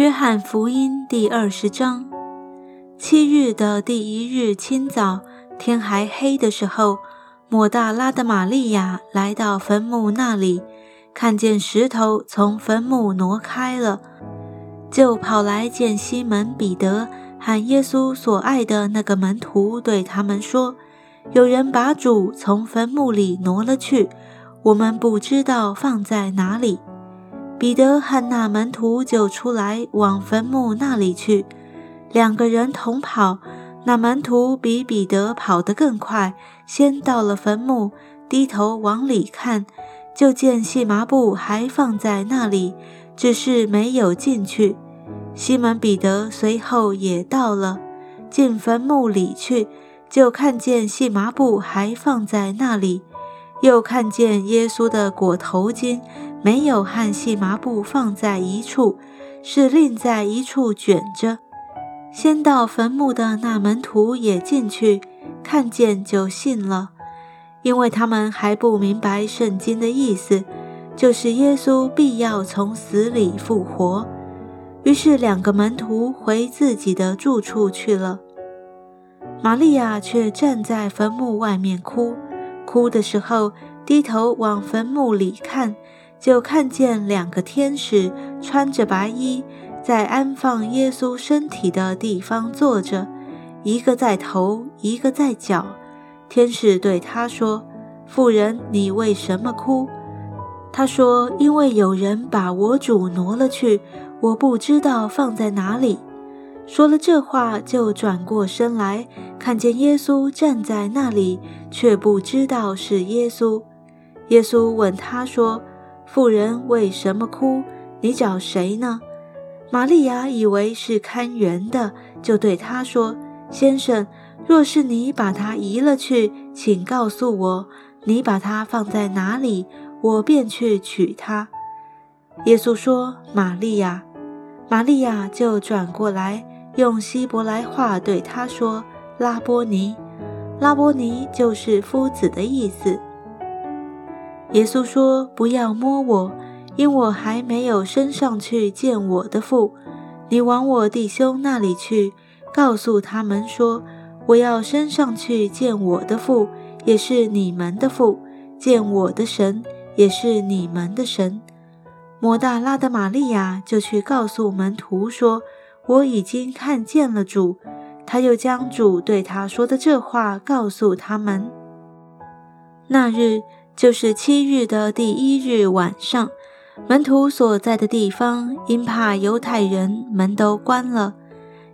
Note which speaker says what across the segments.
Speaker 1: 约翰福音第二十章，七日的第一日清早，天还黑的时候，抹大拉的玛利亚来到坟墓那里，看见石头从坟墓挪开了，就跑来见西门彼得和耶稣所爱的那个门徒，对他们说：“有人把主从坟墓里挪了去，我们不知道放在哪里。”彼得和那门徒就出来往坟墓那里去，两个人同跑。那门徒比彼得跑得更快，先到了坟墓，低头往里看，就见细麻布还放在那里，只是没有进去。西门彼得随后也到了，进坟墓里去，就看见细麻布还放在那里，又看见耶稣的裹头巾。没有和细麻布放在一处，是另在一处卷着。先到坟墓的那门徒也进去，看见就信了，因为他们还不明白圣经的意思，就是耶稣必要从死里复活。于是两个门徒回自己的住处去了。玛利亚却站在坟墓外面哭，哭的时候低头往坟墓里看。就看见两个天使穿着白衣，在安放耶稣身体的地方坐着，一个在头，一个在脚。天使对他说：“妇人，你为什么哭？”他说：“因为有人把我主挪了去，我不知道放在哪里。”说了这话，就转过身来，看见耶稣站在那里，却不知道是耶稣。耶稣问他说。妇人为什么哭？你找谁呢？玛利亚以为是看园的，就对他说：“先生，若是你把他移了去，请告诉我，你把它放在哪里，我便去取它。”耶稣说：“玛利亚。”玛利亚就转过来，用希伯来话对他说：“拉波尼。”拉波尼就是夫子的意思。耶稣说：“不要摸我，因我还没有升上去见我的父。你往我弟兄那里去，告诉他们说：我要升上去见我的父，也是你们的父；见我的神，也是你们的神。”摩大拉的玛利亚就去告诉门徒说：“我已经看见了主。”他又将主对他说的这话告诉他们。那日。就是七日的第一日晚上，门徒所在的地方，因怕犹太人，门都关了。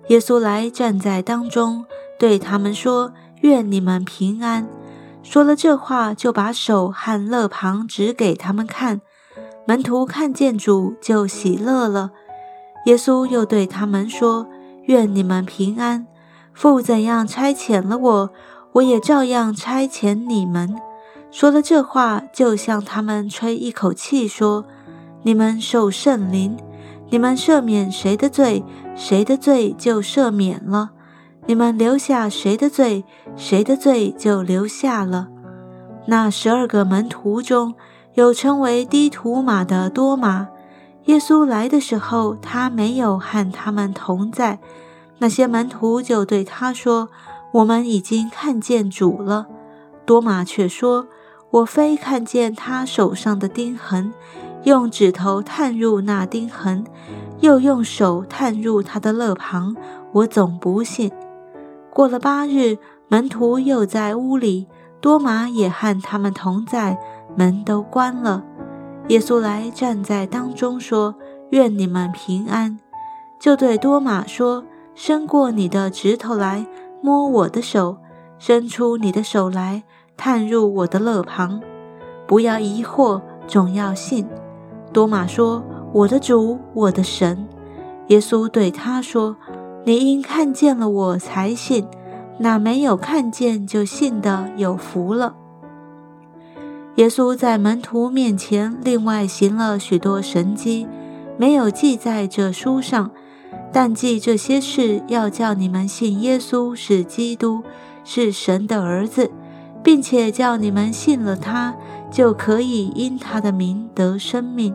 Speaker 1: 耶稣来站在当中，对他们说：“愿你们平安。”说了这话，就把手和肋旁指给他们看。门徒看见主，就喜乐了。耶稣又对他们说：“愿你们平安。父怎样差遣了我，我也照样差遣你们。”说了这话，就向他们吹一口气，说：“你们受圣灵，你们赦免谁的罪，谁的罪就赦免了；你们留下谁的罪，谁的罪就留下了。”那十二个门徒中有称为低图马的多马。耶稣来的时候，他没有和他们同在。那些门徒就对他说：“我们已经看见主了。”多马却说。我非看见他手上的钉痕，用指头探入那钉痕，又用手探入他的肋旁，我总不信。过了八日，门徒又在屋里，多马也和他们同在，门都关了。耶稣来站在当中，说：“愿你们平安。”就对多马说：“伸过你的指头来，摸我的手；伸出你的手来。”探入我的肋旁，不要疑惑，总要信。多马说：“我的主，我的神。”耶稣对他说：“你因看见了我才信，那没有看见就信的有福了。”耶稣在门徒面前另外行了许多神迹，没有记在这书上，但记这些事，要叫你们信耶稣是基督，是神的儿子。并且叫你们信了他，就可以因他的名得生命。